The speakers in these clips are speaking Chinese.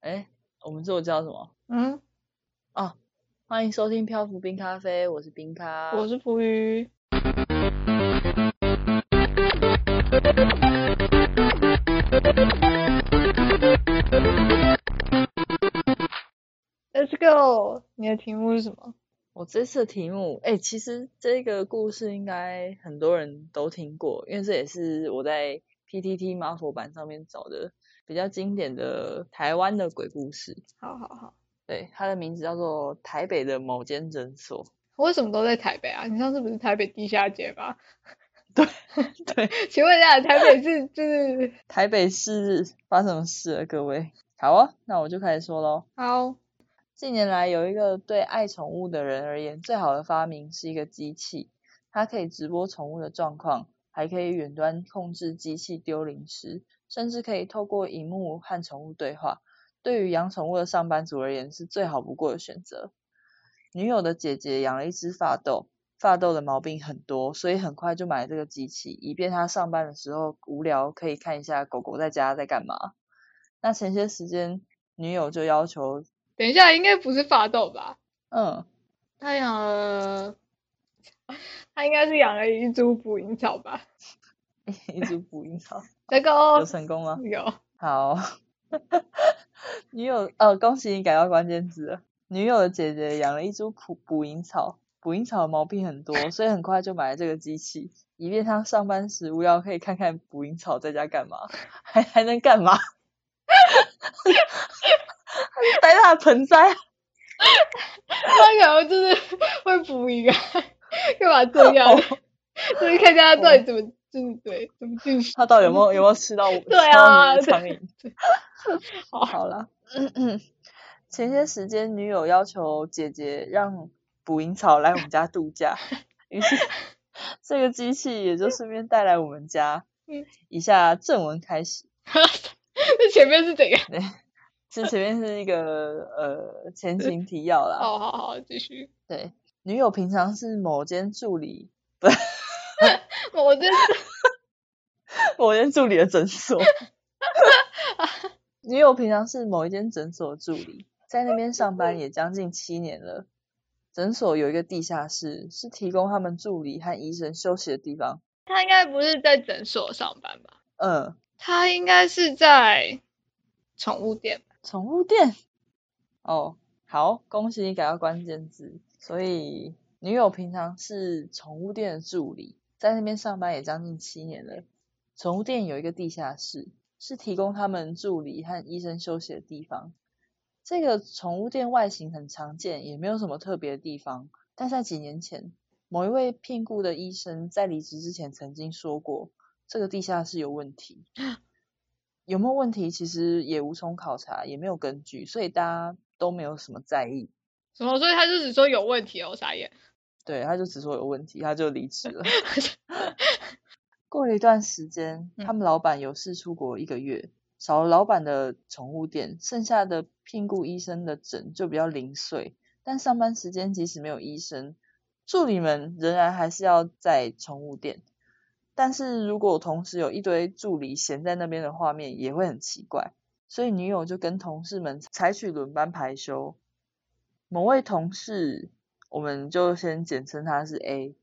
哎，我们自我叫什么？嗯，哦，欢迎收听漂浮冰咖啡，我是冰咖，我是浮鱼。Let's go，你的题目是什么？我这次的题目，哎，其实这个故事应该很多人都听过，因为这也是我在 PTT 马佛版上面找的比较经典的台湾的鬼故事。好好好，对，它的名字叫做台北的某间诊所。为什么都在台北啊？你上次不是台北地下街吗？对 对，请问一下，台北市就是 台北市发生什么事了？各位，好啊，那我就开始说喽。好。近年来，有一个对爱宠物的人而言，最好的发明是一个机器，它可以直播宠物的状况，还可以远端控制机器丢零食，甚至可以透过荧幕和宠物对话。对于养宠物的上班族而言，是最好不过的选择。女友的姐姐养了一只发豆，发豆的毛病很多，所以很快就买了这个机器，以便他上班的时候无聊可以看一下狗狗在家在干嘛。那前些时间，女友就要求。等一下，应该不是发豆吧？嗯，她养了，她应该是养了一株捕蝇草吧？一株捕蝇草，这个有成功吗？有。好，女友，呃，恭喜你改到关键字了。女友的姐姐养了一株捕捕蝇草，捕蝇草的毛病很多，所以很快就买了这个机器，以便她上班时无聊可以看看捕蝇草在家干嘛，还还能干嘛？带他的盆栽，他可能就是会捕鱼啊，干嘛这样？就是看看他到底怎么就是对怎么进食。他到底有没有 有没有吃到？对啊，苍蝇。好，好了。前些时间，女友要求姐姐让捕蝇草来我们家度假，于是 这个机器也就顺便带来我们家。嗯以下正文开始。那前面是怎样？这前面是一个呃前情提要啦。好好好，继续。对，女友平常是某间助理，不，某间某间助理的诊所。女友平常是某一间诊所的助理，在那边上班也将近七年了。诊所有一个地下室，是提供他们助理和医生休息的地方。他应该不是在诊所上班吧？嗯，他应该是在宠物店。宠物店，哦，好，恭喜你改到关键字。所以女友平常是宠物店的助理，在那边上班也将近七年了。宠物店有一个地下室，是提供他们助理和医生休息的地方。这个宠物店外形很常见，也没有什么特别的地方。但在几年前，某一位聘雇的医生在离职之前曾经说过，这个地下室有问题。有没有问题？其实也无从考察，也没有根据，所以大家都没有什么在意。什么？所以他就只说有问题哦，傻眼。对，他就只说有问题，他就离职了。过了一段时间，他们老板有事出国一个月，少了老板的宠物店，剩下的聘雇医生的诊就比较零碎。但上班时间即使没有医生，助理们仍然还是要在宠物店。但是如果同时有一堆助理闲在那边的画面也会很奇怪，所以女友就跟同事们采取轮班排休。某位同事，我们就先简称他是 A。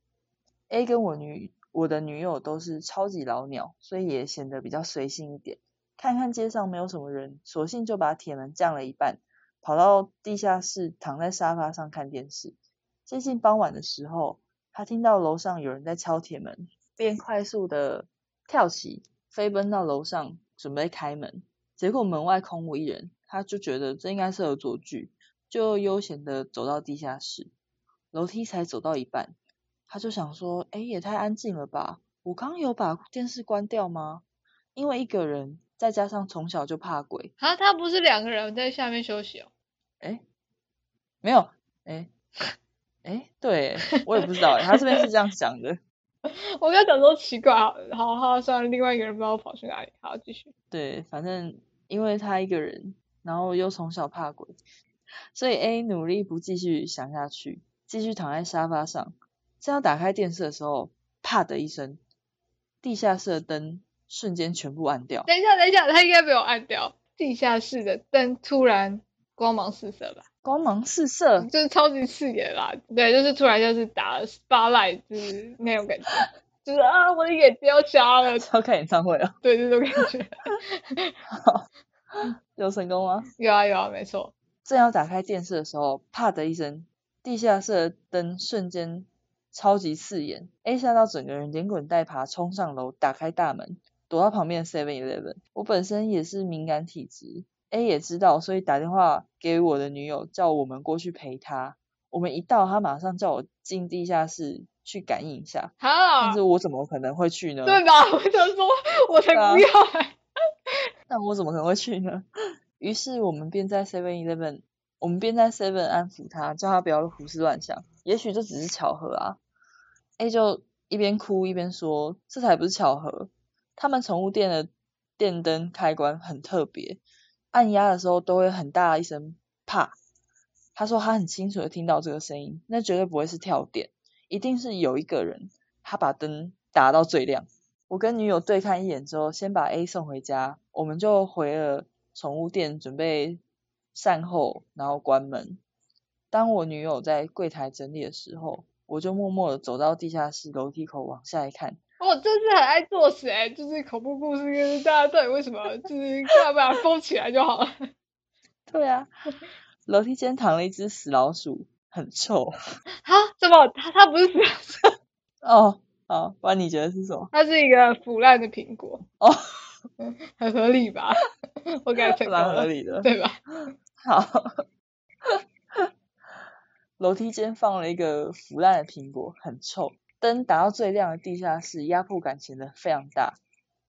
A 跟我女我的女友都是超级老鸟，所以也显得比较随性一点。看看街上没有什么人，索性就把铁门降了一半，跑到地下室躺在沙发上看电视。接近傍晚的时候，他听到楼上有人在敲铁门。便快速的跳起，飞奔到楼上准备开门，结果门外空无一人，他就觉得这应该是恶作剧，就悠闲的走到地下室，楼梯才走到一半，他就想说，哎，也太安静了吧，我刚有把电视关掉吗？因为一个人，再加上从小就怕鬼，啊，他不是两个人在下面休息哦，哎，没有，哎，哎，对 我也不知道，他这边是这样想的。我刚讲说奇怪，好好算了，另外一个人不知道跑去哪里，好继续。对，反正因为他一个人，然后又从小怕鬼，所以 A 努力不继续想下去，继续躺在沙发上。正要打开电视的时候，啪的一声，地下室的灯瞬间全部暗掉。等一下，等一下，他应该没有暗掉，地下室的灯突然光芒四射吧，光芒四射，就是超级刺眼啦。对，就是突然就是打了 spotlight，就是那种感觉，就是啊，我的眼睛要瞎了。要看演唱会了？对，这种感觉。有成功吗？有啊有啊，没错。正要打开电视的时候，啪的一声，地下室的灯瞬间超级刺眼，A 吓到整个人连滚带爬冲上楼，打开大门。躲到旁边 Seven Eleven，我本身也是敏感体质，A 也知道，所以打电话给我的女友，叫我们过去陪她。我们一到，他马上叫我进地下室去感应一下。但是我怎么可能会去呢？对吧？我想说，我才不要。那我怎么可能会去呢？于是我们便在 Seven Eleven，我们便在 Seven 安抚他，叫他不要胡思乱想，也许这只是巧合啊。A 就一边哭一边说：“这才不是巧合。”他们宠物店的电灯开关很特别，按压的时候都会很大一声啪。他说他很清楚的听到这个声音，那绝对不会是跳电，一定是有一个人他把灯打到最亮。我跟女友对看一眼之后，先把 A 送回家，我们就回了宠物店准备善后，然后关门。当我女友在柜台整理的时候，我就默默的走到地下室楼梯口往下一看。我真是很爱作死哎，就是恐怖故事，就是大家到底为什么，就是要不然封起来就好了。对啊，楼梯间躺了一只死老鼠，很臭。啊？怎么？它它不是死老鼠？哦，好，不然你觉得是什么？它是一个腐烂的苹果。哦，很合理吧？我感觉蛮合理的，对吧？好。楼梯间放了一个腐烂的苹果，很臭。灯打到最亮的地下室，压迫感显得非常大。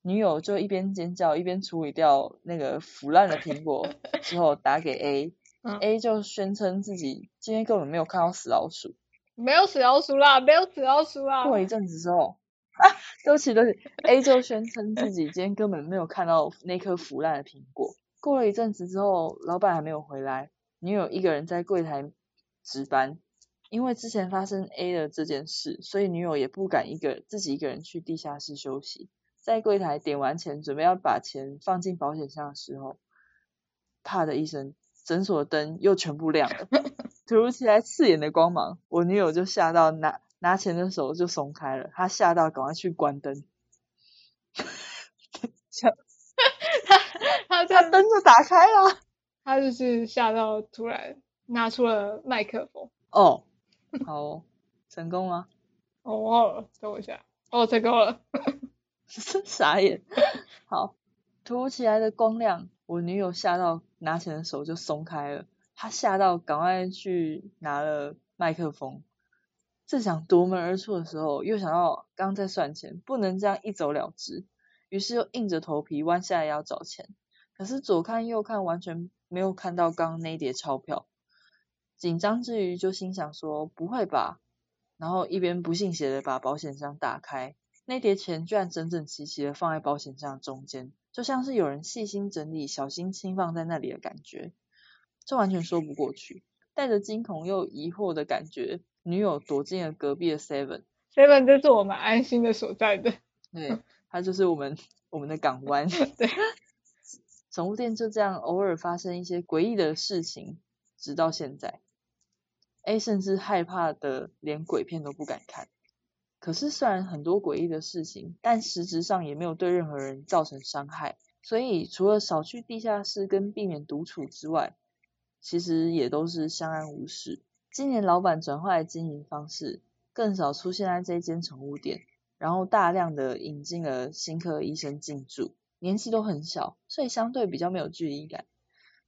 女友就一边尖叫一边处理掉那个腐烂的苹果，之后打给 A，A 就宣称自己今天根本没有看到死老鼠，没有死老鼠啦，没有死老鼠啦。过一阵子之后，啊，对不起对不起，A 就宣称自己今天根本没有看到那颗腐烂的苹果。过了一阵子之后，老板还没有回来，女友一个人在柜台值班。因为之前发生 A 的这件事，所以女友也不敢一个自己一个人去地下室休息。在柜台点完钱，准备要把钱放进保险箱的时候，啪的一声，诊所灯又全部亮了，突如其来刺眼的光芒，我女友就吓到拿拿钱的手就松开了，她吓到赶快去关灯，他 他他灯就打开了，他就是吓到突然拿出了麦克风哦。好，成功吗？哦，等我一下，哦，成功了，傻眼。好，突如其来的光亮，我女友吓到拿钱的手就松开了，她吓到赶快去拿了麦克风，正想夺门而出的时候，又想到刚在算钱，不能这样一走了之，于是又硬着头皮弯下来要找钱，可是左看右看，完全没有看到刚刚那叠钞票。紧张之余，就心想说：“不会吧？”然后一边不信邪的把保险箱打开，那叠钱居然整整齐齐的放在保险箱中间，就像是有人细心整理、小心轻放在那里的感觉，这完全说不过去。带着惊恐又疑惑的感觉，女友躲进了隔壁的 Seven。Seven 这是我们安心的所在的，对，它就是我们我们的港湾。对，宠物店就这样偶尔发生一些诡异的事情，直到现在。A 甚至害怕的连鬼片都不敢看。可是虽然很多诡异的事情，但实质上也没有对任何人造成伤害。所以除了少去地下室跟避免独处之外，其实也都是相安无事。今年老板转换经营方式，更少出现在这间宠物店，然后大量的引进了新科医生进驻，年纪都很小，所以相对比较没有距离感。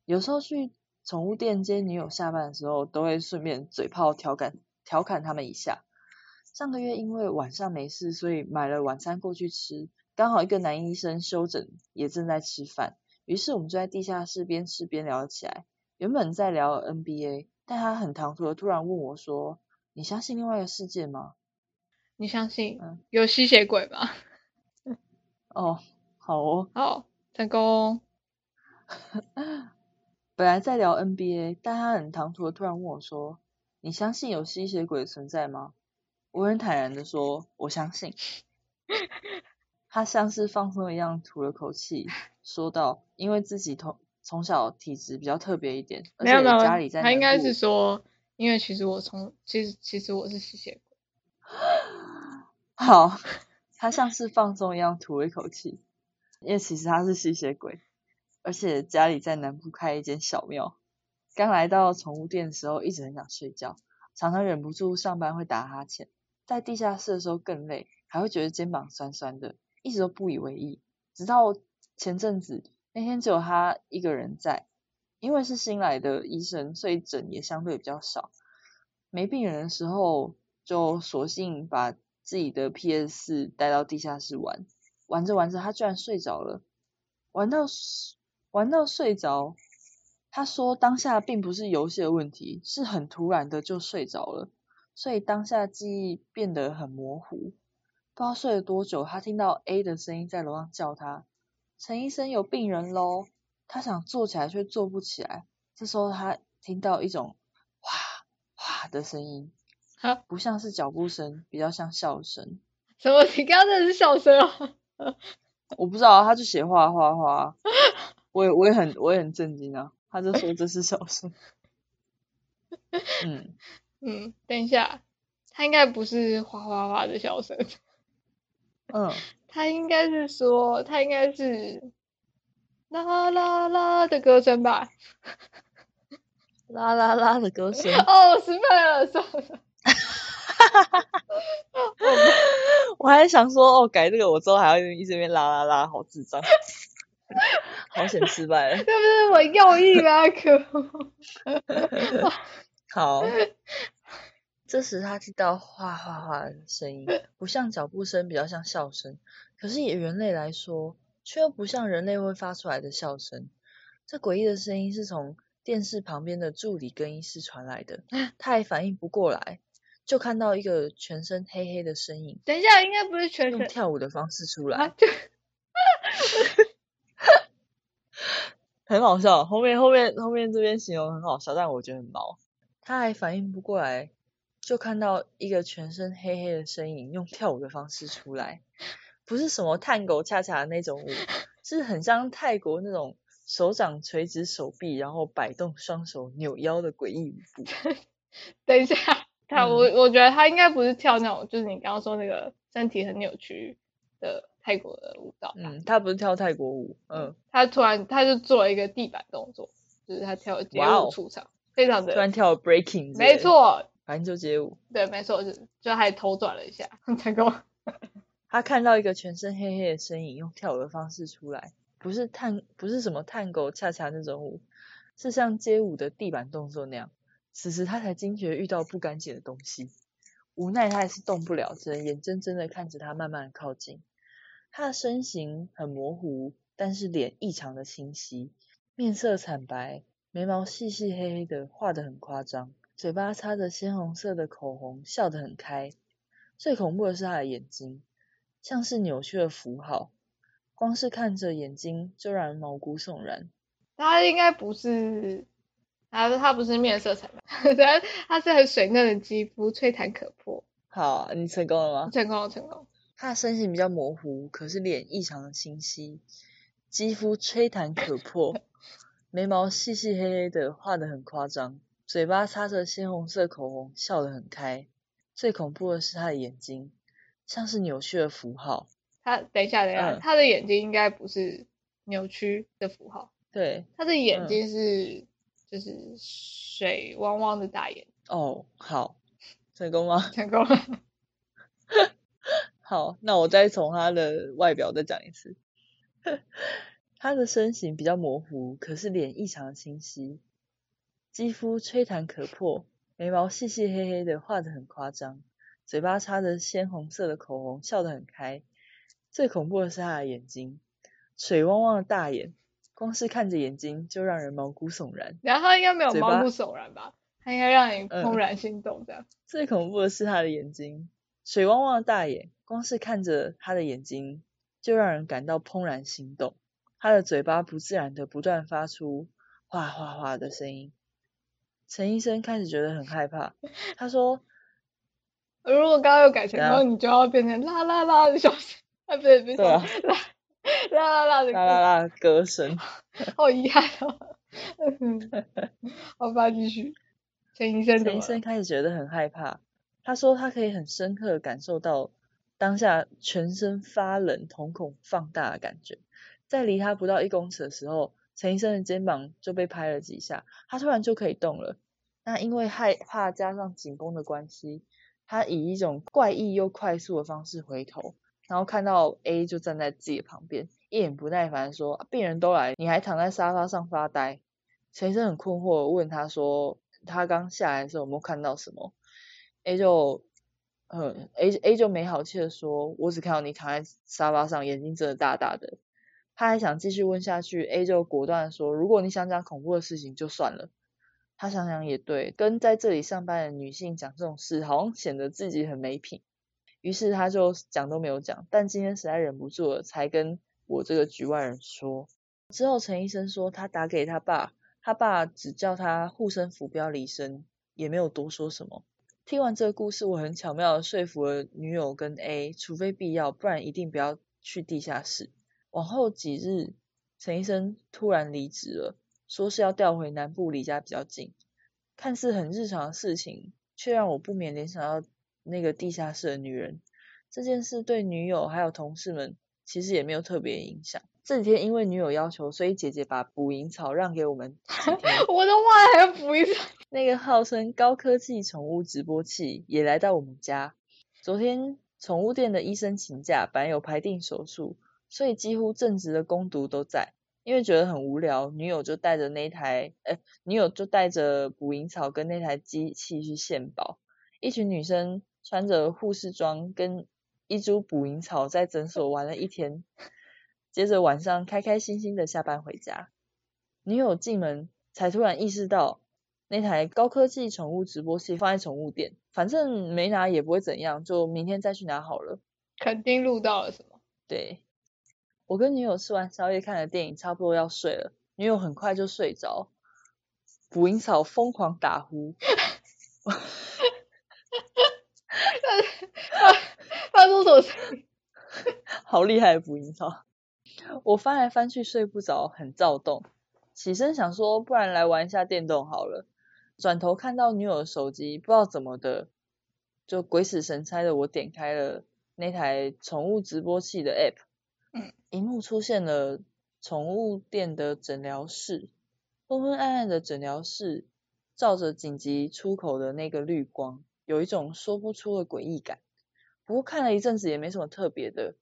有时候去。宠物店接女友下班的时候，都会顺便嘴炮调侃调侃他们一下。上个月因为晚上没事，所以买了晚餐过去吃。刚好一个男医生休诊，也正在吃饭，于是我们就在地下室边吃边聊起来。原本在聊 NBA，但他很唐突的突然问我说：“你相信另外一个世界吗？”你相信有吸血鬼吗？哦，好哦，好，成功。本来在聊 NBA，但他很唐突的突然问我说：“你相信有吸血鬼存在吗？”我很坦然的说：“我相信。”他像是放松一样吐了口气，说道：“因为自己同从小体质比较特别一点，没有没有，家里在他应该是说，因为其实我从其实其实我是吸血鬼。好，他像是放松一样吐了一口气，因为其实他是吸血鬼，而且家里在南部开一间小庙。刚来到宠物店的时候，一直很想睡觉，常常忍不住上班会打哈欠，在地下室的时候更累，还会觉得肩膀酸酸的，一直都不以为意。直到前阵子，那天只有他一个人在，因为是新来的医生，所以诊也相对比较少。没病人的时候，就索性把自己的 PS 四带到地下室玩，玩着玩着，他居然睡着了，玩到玩到睡着。他说当下并不是游戏的问题，是很突然的就睡着了，所以当下记忆变得很模糊。不知道睡了多久，他听到 A 的声音在楼上叫他：“陈医生有病人喽！”他想坐起来却坐不起来。这时候他听到一种哗哗的声音，不像是脚步声，比较像笑声。什么？你刚刚那是笑声啊？我不知道，他就写画画画。我也我也很我也很震惊啊。他就说这是笑声。嗯 嗯，等一下，他应该不是哗哗哗的笑声。嗯，他应该是说，他应该是啦啦啦的歌声吧？啦啦啦的歌声。哦，失败了，算了。我还想说，哦，改这个，我之后还要一直边拉拉拉，好智障。好险失败了，这不是我用意吗？可 好，这时他听到哗哗哗的声音，不像脚步声，比较像笑声。可是以人类来说，却又不像人类会发出来的笑声。这诡异的声音是从电视旁边的助理更衣室传来的。他还反应不过来，就看到一个全身黑黑的身影。等一下，应该不是全身用跳舞的方式出来。啊 很好笑，后面后面后面这边形容很好笑，但我觉得很毛。他还反应不过来，就看到一个全身黑黑的身影用跳舞的方式出来，不是什么探狗恰恰的那种舞，是很像泰国那种手掌垂直手臂，然后摆动双手扭腰的诡异舞步。等一下，他我我觉得他应该不是跳那种，就是你刚刚说那个身体很扭曲的。泰国的舞蹈，嗯，他不是跳泰国舞，嗯，他突然他就做了一个地板动作，就是他跳街舞出场，非常的突然跳 breaking，没错，反正就街舞，对，没错，就就还头转了一下，成功。他看到一个全身黑黑的身影，用跳舞的方式出来，不是探，不是什么探狗恰恰那种舞，是像街舞的地板动作那样。此时他才惊觉遇到不干净的东西，无奈他还是动不了，只能眼睁睁的看着他慢慢靠近。他的身形很模糊，但是脸异常的清晰，面色惨白，眉毛细细黑黑的，画的很夸张，嘴巴擦着鲜红色的口红，笑得很开。最恐怖的是他的眼睛，像是扭曲的符号，光是看着眼睛就让人毛骨悚然。他应该不是，他他不是面色惨白，他他是很水嫩的肌肤，吹弹可破。好，你成功了吗？成功了，成功。他的身形比较模糊，可是脸异常的清晰，肌肤吹弹可破，眉毛细细黑黑的，画的很夸张，嘴巴擦着鲜红色口红，笑得很开。最恐怖的是他的眼睛，像是扭曲的符号。他等一下，等一下，他的眼睛应该不是扭曲的符号。对，他的眼睛是就是水汪汪的大眼。哦，好，成功吗？成功了。好，那我再从他的外表再讲一次。他的身形比较模糊，可是脸异常清晰，肌肤吹弹可破，眉毛细细黑黑的，画的很夸张，嘴巴擦着鲜红色的口红，笑得很开。最恐怖的是他的眼睛，水汪汪的大眼，光是看着眼睛就让人毛骨悚然。然后他应该没有毛骨悚然吧？他应该让你怦然心动这样。最恐怖的是他的眼睛，水汪汪的大眼。光是看着他的眼睛，就让人感到怦然心动。他的嘴巴不自然的不断发出哗哗哗的声音。陈医生开始觉得很害怕，他说：“如果刚刚又改成，然后你就要变成啦啦啦的笑声，啊，不对不对，啦 啦啦啦的啦啦啦歌声，好遗憾哦。好吧，继续。陈医生，陈医生开始觉得很害怕。他说他可以很深刻的感受到当下全身发冷、瞳孔放大的感觉。在离他不到一公尺的时候，陈医生的肩膀就被拍了几下，他突然就可以动了。那因为害怕加上紧绷的关系，他以一种怪异又快速的方式回头，然后看到 A 就站在自己的旁边，一脸不耐烦说：“病人都来，你还躺在沙发上发呆。”陈医生很困惑，问他说：“他刚下来的时候有没有看到什么？”A 就，嗯，A A 就没好气的说：“我只看到你躺在沙发上，眼睛睁得大大的。”他还想继续问下去，A 就果断说：“如果你想讲恐怖的事情，就算了。”他想想也对，跟在这里上班的女性讲这种事，好像显得自己很没品。于是他就讲都没有讲，但今天实在忍不住了，才跟我这个局外人说。之后陈医生说他打给他爸，他爸只叫他护身符不要离身，也没有多说什么。听完这个故事，我很巧妙的说服了女友跟 A，除非必要，不然一定不要去地下室。往后几日，陈医生突然离职了。说是要调回南部，离家比较近。看似很日常的事情，却让我不免联想到那个地下室的女人。这件事对女友还有同事们其实也没有特别影响。这几天因为女友要求，所以姐姐把捕蝇草让给我们。我的妈，还要捕蝇草？那个号称高科技宠物直播器也来到我们家。昨天宠物店的医生请假，本来有排定手术，所以几乎正职的工读都在。因为觉得很无聊，女友就带着那台，呃，女友就带着捕蝇草跟那台机器去献宝。一群女生穿着护士装，跟一株捕蝇草在诊所玩了一天，接着晚上开开心心的下班回家。女友进门才突然意识到，那台高科技宠物直播器放在宠物店，反正没拿也不会怎样，就明天再去拿好了。肯定录到了什么？对。我跟女友吃完宵夜，看了电影，差不多要睡了。女友很快就睡着，捕蝇草疯狂打呼。发发出什么声音？好厉害的捕蝇草！我翻来翻去睡不着，很躁动。起身想说，不然来玩一下电动好了。转头看到女友的手机，不知道怎么的，就鬼使神差的，我点开了那台宠物直播器的 app。嗯，荧幕出现了宠物店的诊疗室，昏昏暗暗的诊疗室，照着紧急出口的那个绿光，有一种说不出的诡异感。不过看了一阵子也没什么特别的，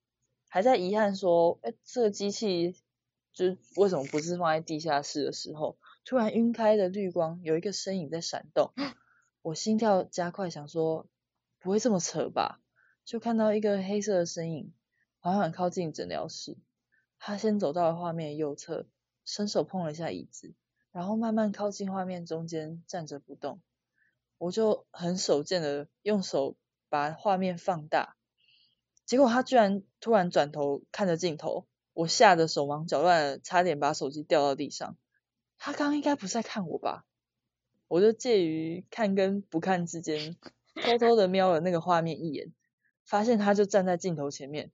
还在遗憾说，哎，这个机器就为什么不是放在地下室的时候，突然晕开的绿光，有一个身影在闪动，我心跳加快，想说不会这么扯吧？就看到一个黑色的身影。缓缓靠近诊疗室，他先走到了画面右侧，伸手碰了一下椅子，然后慢慢靠近画面中间站着不动。我就很手贱的用手把画面放大，结果他居然突然转头看着镜头，我吓得手忙脚乱，差点把手机掉到地上。他刚应该不在看我吧？我就介于看跟不看之间，偷偷的瞄了那个画面一眼，发现他就站在镜头前面。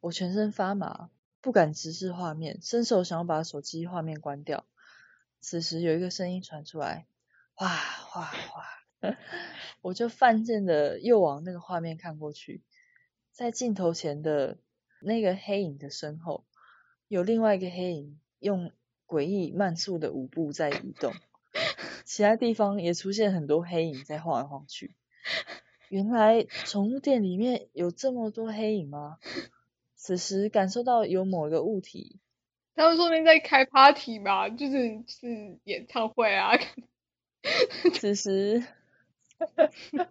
我全身发麻，不敢直视画面，伸手想要把手机画面关掉。此时有一个声音传出来，哗哗哗，我就犯贱的又往那个画面看过去，在镜头前的那个黑影的身后，有另外一个黑影用诡异慢速的舞步在移动，其他地方也出现很多黑影在晃来晃去。原来宠物店里面有这么多黑影吗？此时感受到有某一个物体，他们说明在开 party 吧，就是是演唱会啊。此时，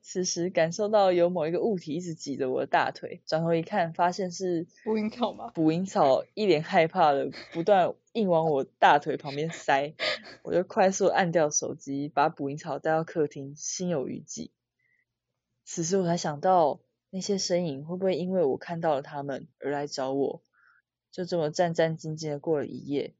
此时感受到有某一个物体一直挤着我的大腿，转头一看，发现是捕蝇草吗？捕蝇草一脸害怕的不断硬往我大腿旁边塞，我就快速按掉手机，把捕蝇草带到客厅，心有余悸。此时我才想到。那些身影会不会因为我看到了他们而来找我？就这么战战兢兢的过了一夜。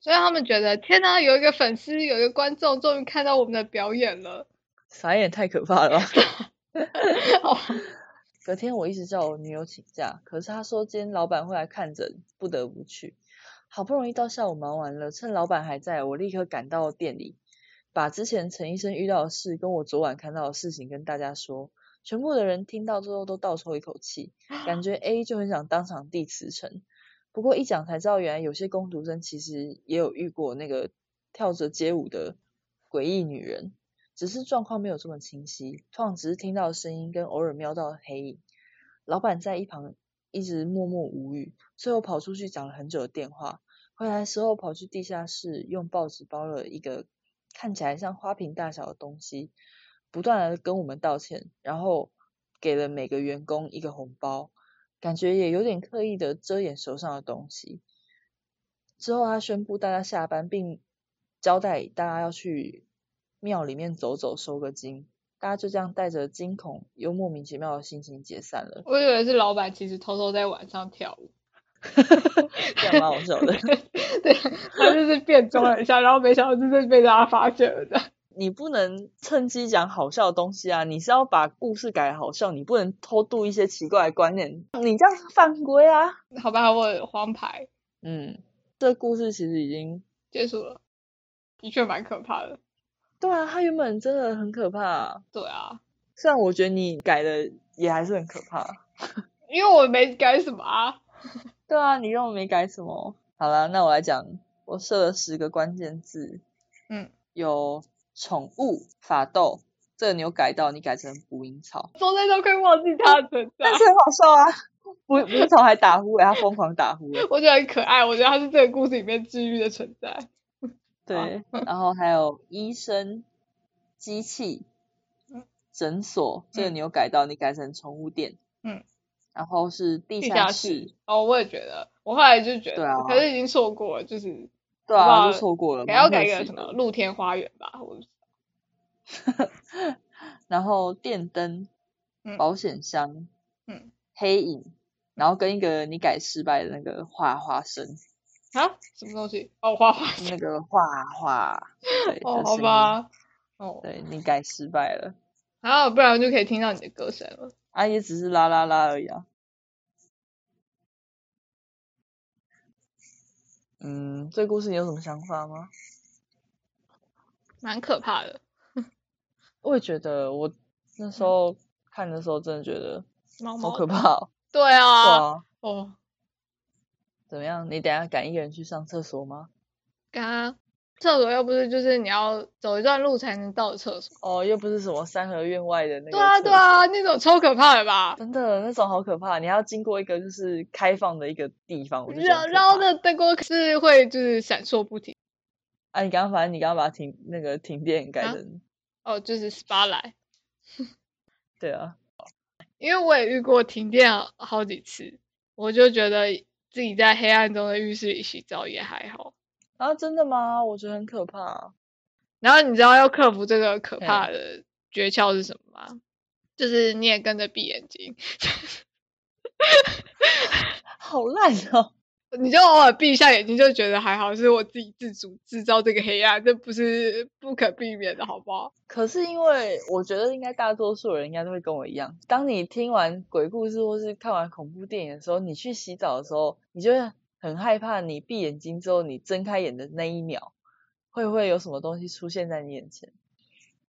所以他们觉得，天哪，有一个粉丝，有一个观众，终于看到我们的表演了。傻眼，太可怕了。隔天我一直叫我女友请假，可是她说今天老板会来看诊，不得不去。好不容易到下午忙完了，趁老板还在，我立刻赶到店里，把之前陈医生遇到的事跟我昨晚看到的事情跟大家说。全部的人听到之后都倒抽一口气，感觉 A 就很想当场递辞呈。不过一讲才知道，原来有些工读生其实也有遇过那个跳着街舞的诡异女人，只是状况没有这么清晰，通常只是听到声音跟偶尔瞄到黑影。老板在一旁一直默默无语，最后跑出去讲了很久的电话。回来时候跑去地下室，用报纸包了一个看起来像花瓶大小的东西，不断的跟我们道歉，然后给了每个员工一个红包。感觉也有点刻意的遮掩手上的东西。之后他宣布大家下班，并交代大家要去庙里面走走收个金。大家就这样带着惊恐又莫名其妙的心情解散了。我以为是老板其实偷偷在晚上跳舞，这样蛮好笑的。对，他就是变装了一下，然后没想到就是被大家发现了的。你不能趁机讲好笑的东西啊！你是要把故事改好笑，你不能偷渡一些奇怪的观念，你这样犯规啊！好吧，我黄牌。嗯，这故事其实已经结束了，的确蛮可怕的。对啊，他原本真的很可怕。对啊，虽然我觉得你改的也还是很可怕，因为我没改什么啊。对啊，你让我没改什么。好了，那我来讲，我设了十个关键字。嗯，有。宠物法斗，这个你有改到，你改成捕蝇草。中间都可以忘记它的存在，但是很好笑啊！捕 捕蝇草还打呼，他疯狂打呼。我觉得很可爱，我觉得它是这个故事里面治愈的存在。对，然后还有医生、机器、诊所，这个你有改到，你改成宠物店。嗯。然后是地下室。哦，我也觉得，我后来就觉得，可是已经错过了，就是。对啊，就错过了。还要改个什么露天花园吧？我 然后电灯、保险箱、嗯，黑影，然后跟一个你改失败的那个画花生啊？什么东西？哦，画画那个画画。哦，好吧。哦，对你改失败了。然后不然就可以听到你的歌声了。啊，也只是啦啦啦而已啊。嗯，这故事你有什么想法吗？蛮可怕的。我也觉得，我那时候看的时候，真的觉得好可怕。对啊。哦。怎么样？你等下赶一个人去上厕所吗？赶啊。厕所又不是就是你要走一段路才能到厕所哦，又不是什么三合院外的那个。对啊对啊，那种超可怕的吧？真的，那种好可怕，你还要经过一个就是开放的一个地方，然然后的灯光是会就是闪烁不停。啊，你刚刚反正你刚刚把停那个停电改成哦，就是 spotlight。对啊，因为我也遇过停电好几次，我就觉得自己在黑暗中的浴室里洗澡也还好。啊，真的吗？我觉得很可怕。然后你知道要克服这个可怕的诀窍是什么吗？就是你也跟着闭眼睛。好烂哦！你就偶尔闭一下眼睛，就觉得还好，是我自己自主制造这个黑暗，这不是不可避免的，好不好？可是因为我觉得应该大多数人应该都会跟我一样，当你听完鬼故事或是看完恐怖电影的时候，你去洗澡的时候，你就会。很害怕，你闭眼睛之后，你睁开眼的那一秒，会不会有什么东西出现在你眼前？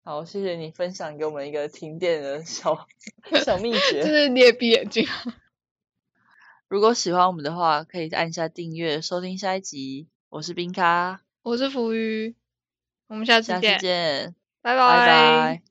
好，谢谢你分享给我们一个停电的小 小秘诀，就是你也闭眼睛。如果喜欢我们的话，可以按下订阅收听下一集。我是冰咖，我是浮鱼，我们下次见，拜拜。